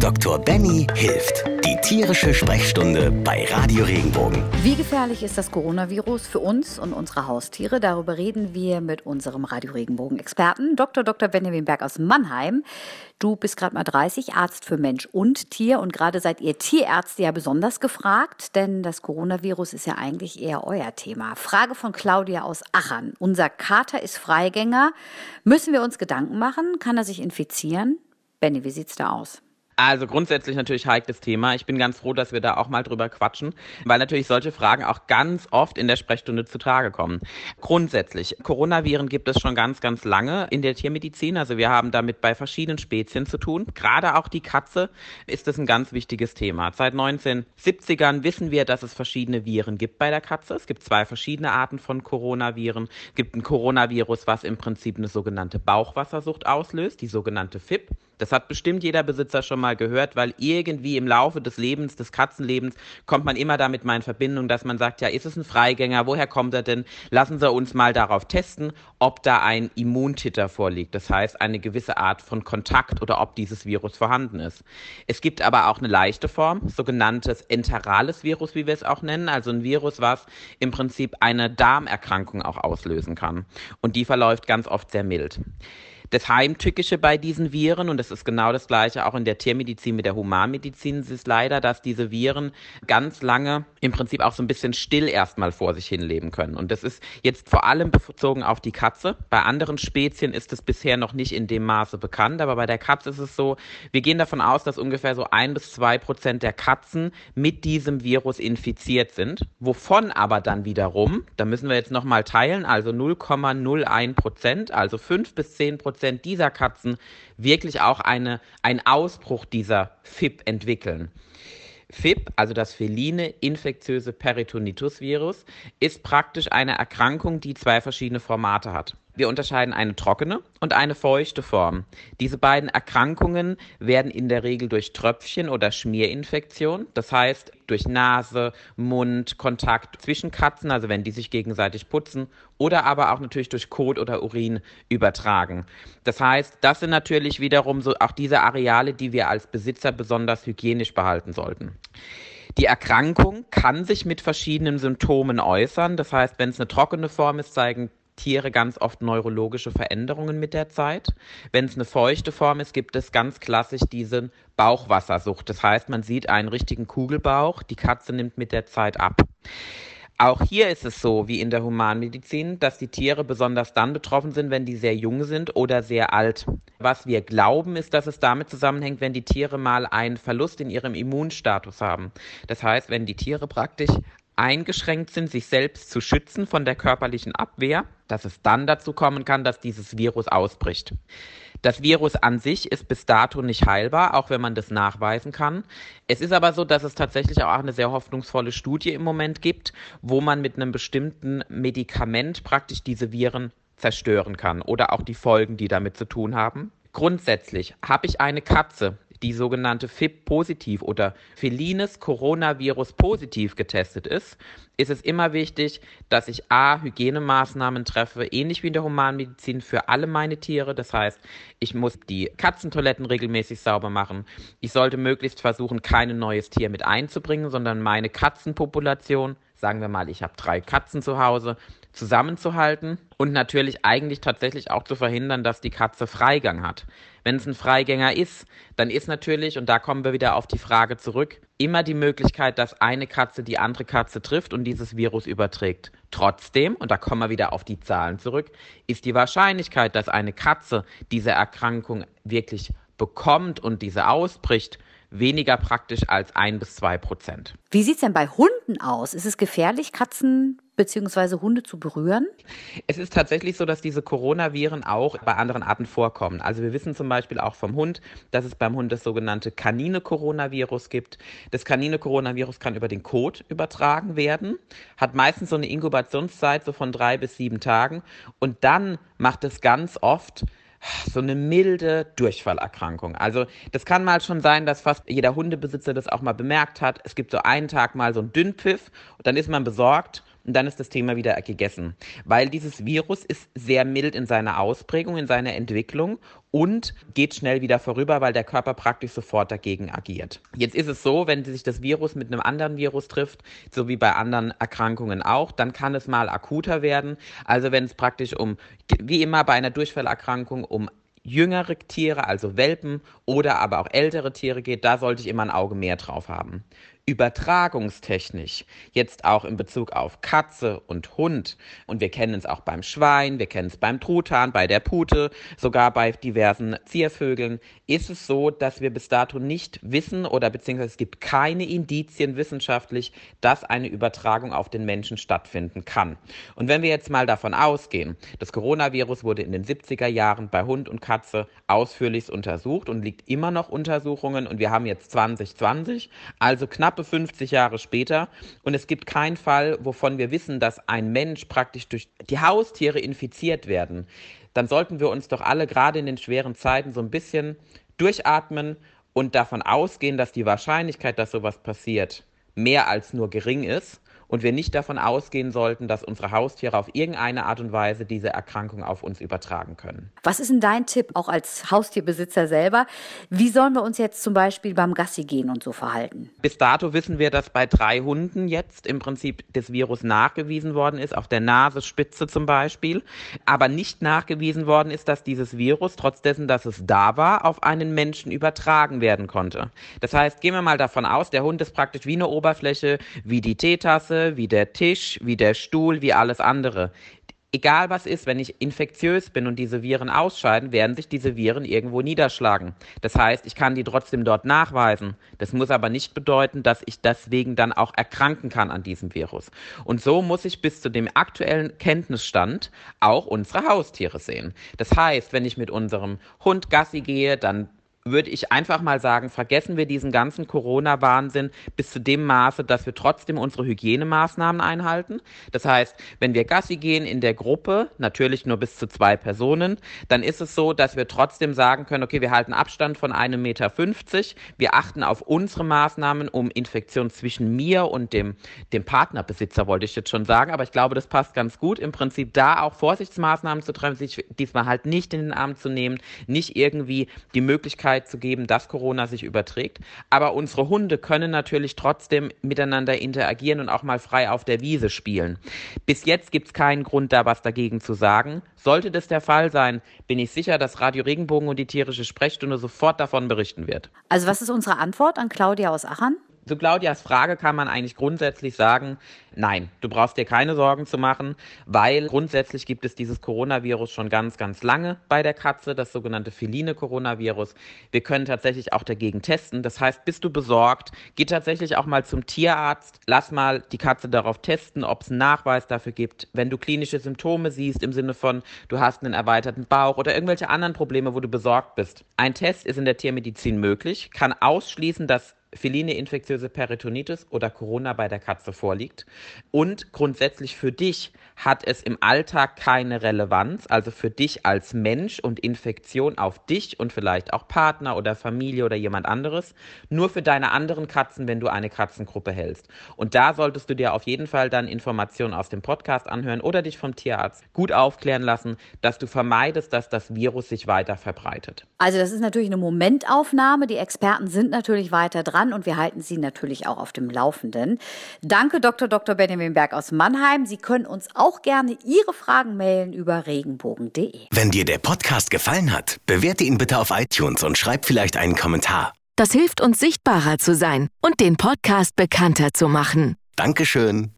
Dr. Benny hilft. Die tierische Sprechstunde bei Radio Regenbogen. Wie gefährlich ist das Coronavirus für uns und unsere Haustiere? Darüber reden wir mit unserem Radio Regenbogen-Experten, Dr. Dr. Benjamin Berg aus Mannheim. Du bist gerade mal 30, Arzt für Mensch und Tier und gerade seid ihr Tierärzte ja besonders gefragt, denn das Coronavirus ist ja eigentlich eher euer Thema. Frage von Claudia aus Achern. Unser Kater ist Freigänger. Müssen wir uns Gedanken machen? Kann er sich infizieren? Benny, wie sieht's da aus? Also grundsätzlich natürlich heikles Thema. Ich bin ganz froh, dass wir da auch mal drüber quatschen, weil natürlich solche Fragen auch ganz oft in der Sprechstunde zu Tage kommen. Grundsätzlich, Coronaviren gibt es schon ganz, ganz lange in der Tiermedizin. Also wir haben damit bei verschiedenen Spezien zu tun. Gerade auch die Katze ist es ein ganz wichtiges Thema. Seit 1970ern wissen wir, dass es verschiedene Viren gibt bei der Katze. Es gibt zwei verschiedene Arten von Coronaviren. Es gibt ein Coronavirus, was im Prinzip eine sogenannte Bauchwassersucht auslöst, die sogenannte FIP. Das hat bestimmt jeder Besitzer schon mal gehört, weil irgendwie im Laufe des Lebens, des Katzenlebens, kommt man immer damit mal in Verbindung, dass man sagt, ja, ist es ein Freigänger? Woher kommt er denn? Lassen Sie uns mal darauf testen, ob da ein Immuntitter vorliegt. Das heißt, eine gewisse Art von Kontakt oder ob dieses Virus vorhanden ist. Es gibt aber auch eine leichte Form, sogenanntes enterales Virus, wie wir es auch nennen. Also ein Virus, was im Prinzip eine Darmerkrankung auch auslösen kann. Und die verläuft ganz oft sehr mild. Das Heimtückische bei diesen Viren, und das ist genau das gleiche auch in der Tiermedizin mit der Humanmedizin, ist leider, dass diese Viren ganz lange im Prinzip auch so ein bisschen still erstmal vor sich hin leben können. Und das ist jetzt vor allem bezogen auf die Katze. Bei anderen Spezien ist es bisher noch nicht in dem Maße bekannt, aber bei der Katze ist es so, wir gehen davon aus, dass ungefähr so ein bis zwei Prozent der Katzen mit diesem Virus infiziert sind, wovon aber dann wiederum, da müssen wir jetzt nochmal teilen, also 0,01 Prozent, also fünf bis zehn Prozent Prozent dieser Katzen wirklich auch eine, einen Ausbruch dieser FIP entwickeln. FIP, also das feline infektiöse Peritonitis-Virus, ist praktisch eine Erkrankung, die zwei verschiedene Formate hat. Wir unterscheiden eine trockene und eine feuchte Form. Diese beiden Erkrankungen werden in der Regel durch Tröpfchen oder Schmierinfektion, das heißt durch Nase, Mund, Kontakt zwischen Katzen, also wenn die sich gegenseitig putzen, oder aber auch natürlich durch Kot oder Urin übertragen. Das heißt, das sind natürlich wiederum so auch diese Areale, die wir als Besitzer besonders hygienisch behalten sollten. Die Erkrankung kann sich mit verschiedenen Symptomen äußern. Das heißt, wenn es eine trockene Form ist, zeigen Tiere ganz oft neurologische Veränderungen mit der Zeit. Wenn es eine feuchte Form ist, gibt es ganz klassisch diese Bauchwassersucht. Das heißt, man sieht einen richtigen Kugelbauch, die Katze nimmt mit der Zeit ab. Auch hier ist es so wie in der Humanmedizin, dass die Tiere besonders dann betroffen sind, wenn die sehr jung sind oder sehr alt. Was wir glauben, ist, dass es damit zusammenhängt, wenn die Tiere mal einen Verlust in ihrem Immunstatus haben. Das heißt, wenn die Tiere praktisch eingeschränkt sind, sich selbst zu schützen von der körperlichen Abwehr, dass es dann dazu kommen kann, dass dieses Virus ausbricht. Das Virus an sich ist bis dato nicht heilbar, auch wenn man das nachweisen kann. Es ist aber so, dass es tatsächlich auch eine sehr hoffnungsvolle Studie im Moment gibt, wo man mit einem bestimmten Medikament praktisch diese Viren zerstören kann oder auch die Folgen, die damit zu tun haben. Grundsätzlich habe ich eine Katze, die sogenannte FIP-positiv oder felines Coronavirus positiv getestet ist, ist es immer wichtig, dass ich A, Hygienemaßnahmen treffe, ähnlich wie in der Humanmedizin für alle meine Tiere. Das heißt, ich muss die Katzentoiletten regelmäßig sauber machen. Ich sollte möglichst versuchen, kein neues Tier mit einzubringen, sondern meine Katzenpopulation, sagen wir mal, ich habe drei Katzen zu Hause, zusammenzuhalten und natürlich eigentlich tatsächlich auch zu verhindern, dass die Katze Freigang hat. Wenn es ein Freigänger ist, dann ist natürlich, und da kommen wir wieder auf die Frage zurück, immer die Möglichkeit, dass eine Katze die andere Katze trifft und dieses Virus überträgt. Trotzdem, und da kommen wir wieder auf die Zahlen zurück, ist die Wahrscheinlichkeit, dass eine Katze diese Erkrankung wirklich bekommt und diese ausbricht, weniger praktisch als ein bis zwei Prozent. Wie sieht es denn bei Hunden aus? Ist es gefährlich, Katzen bzw. Hunde zu berühren? Es ist tatsächlich so, dass diese Coronaviren auch bei anderen Arten vorkommen. Also wir wissen zum Beispiel auch vom Hund, dass es beim Hund das sogenannte Kanine-Coronavirus gibt. Das Kanine-Coronavirus kann über den Kot übertragen werden, hat meistens so eine Inkubationszeit so von drei bis sieben Tagen und dann macht es ganz oft so eine milde Durchfallerkrankung. Also das kann mal schon sein, dass fast jeder Hundebesitzer das auch mal bemerkt hat. Es gibt so einen Tag mal so einen Dünnpfiff und dann ist man besorgt und dann ist das Thema wieder gegessen. Weil dieses Virus ist sehr mild in seiner Ausprägung, in seiner Entwicklung und geht schnell wieder vorüber, weil der Körper praktisch sofort dagegen agiert. Jetzt ist es so, wenn sich das Virus mit einem anderen Virus trifft, so wie bei anderen Erkrankungen auch, dann kann es mal akuter werden. Also wenn es praktisch um, wie immer bei einer Durchfallerkrankung, um jüngere Tiere, also Welpen oder aber auch ältere Tiere geht, da sollte ich immer ein Auge mehr drauf haben übertragungstechnisch, jetzt auch in Bezug auf Katze und Hund, und wir kennen es auch beim Schwein, wir kennen es beim Truthahn, bei der Pute, sogar bei diversen Ziervögeln, ist es so, dass wir bis dato nicht wissen oder beziehungsweise es gibt keine Indizien wissenschaftlich, dass eine Übertragung auf den Menschen stattfinden kann. Und wenn wir jetzt mal davon ausgehen, das Coronavirus wurde in den 70er Jahren bei Hund und Katze ausführlich untersucht und liegt immer noch Untersuchungen und wir haben jetzt 2020, also knapp knappe 50 Jahre später. Und es gibt keinen Fall, wovon wir wissen, dass ein Mensch praktisch durch die Haustiere infiziert werden. Dann sollten wir uns doch alle gerade in den schweren Zeiten so ein bisschen durchatmen und davon ausgehen, dass die Wahrscheinlichkeit, dass sowas passiert, mehr als nur gering ist und wir nicht davon ausgehen sollten, dass unsere Haustiere auf irgendeine Art und Weise diese Erkrankung auf uns übertragen können. Was ist denn dein Tipp, auch als Haustierbesitzer selber? Wie sollen wir uns jetzt zum Beispiel beim Gassi gehen und so verhalten? Bis dato wissen wir, dass bei drei Hunden jetzt im Prinzip das Virus nachgewiesen worden ist, auf der Nasenspitze zum Beispiel, aber nicht nachgewiesen worden ist, dass dieses Virus, trotz dessen, dass es da war, auf einen Menschen übertragen werden konnte. Das heißt, gehen wir mal davon aus, der Hund ist praktisch wie eine Oberfläche, wie die Teetasse, wie der Tisch, wie der Stuhl, wie alles andere. Egal was ist, wenn ich infektiös bin und diese Viren ausscheiden, werden sich diese Viren irgendwo niederschlagen. Das heißt, ich kann die trotzdem dort nachweisen. Das muss aber nicht bedeuten, dass ich deswegen dann auch erkranken kann an diesem Virus. Und so muss ich bis zu dem aktuellen Kenntnisstand auch unsere Haustiere sehen. Das heißt, wenn ich mit unserem Hund Gassi gehe, dann würde ich einfach mal sagen, vergessen wir diesen ganzen Corona-Wahnsinn bis zu dem Maße, dass wir trotzdem unsere Hygienemaßnahmen einhalten. Das heißt, wenn wir Gassi gehen in der Gruppe, natürlich nur bis zu zwei Personen, dann ist es so, dass wir trotzdem sagen können, okay, wir halten Abstand von einem Meter. fünfzig, Wir achten auf unsere Maßnahmen, um Infektion zwischen mir und dem, dem Partnerbesitzer, wollte ich jetzt schon sagen. Aber ich glaube, das passt ganz gut. Im Prinzip da auch Vorsichtsmaßnahmen zu treffen, sich diesmal halt nicht in den Arm zu nehmen, nicht irgendwie die Möglichkeit Möglichkeit zu geben, dass Corona sich überträgt. Aber unsere Hunde können natürlich trotzdem miteinander interagieren und auch mal frei auf der Wiese spielen. Bis jetzt gibt es keinen Grund, da was dagegen zu sagen. Sollte das der Fall sein, bin ich sicher, dass Radio Regenbogen und die tierische Sprechstunde sofort davon berichten wird. Also was ist unsere Antwort an Claudia aus Aachen? Zu Claudias Frage kann man eigentlich grundsätzlich sagen, nein, du brauchst dir keine Sorgen zu machen, weil grundsätzlich gibt es dieses Coronavirus schon ganz, ganz lange bei der Katze, das sogenannte feline Coronavirus. Wir können tatsächlich auch dagegen testen. Das heißt, bist du besorgt, geh tatsächlich auch mal zum Tierarzt, lass mal die Katze darauf testen, ob es einen Nachweis dafür gibt. Wenn du klinische Symptome siehst im Sinne von, du hast einen erweiterten Bauch oder irgendwelche anderen Probleme, wo du besorgt bist. Ein Test ist in der Tiermedizin möglich, kann ausschließen, dass feline infektiöse Peritonitis oder Corona bei der Katze vorliegt. Und grundsätzlich für dich hat es im Alltag keine Relevanz, also für dich als Mensch und Infektion auf dich und vielleicht auch Partner oder Familie oder jemand anderes, nur für deine anderen Katzen, wenn du eine Katzengruppe hältst. Und da solltest du dir auf jeden Fall dann Informationen aus dem Podcast anhören oder dich vom Tierarzt gut aufklären lassen, dass du vermeidest, dass das Virus sich weiter verbreitet. Also das ist natürlich eine Momentaufnahme. Die Experten sind natürlich weiter dran und wir halten sie natürlich auch auf dem Laufenden. Danke Dr. Dr. Benjamin Berg aus Mannheim. Sie können uns auch auch gerne Ihre Fragen mailen über regenbogen.de. Wenn dir der Podcast gefallen hat, bewerte ihn bitte auf iTunes und schreib vielleicht einen Kommentar. Das hilft uns sichtbarer zu sein und den Podcast bekannter zu machen. Dankeschön.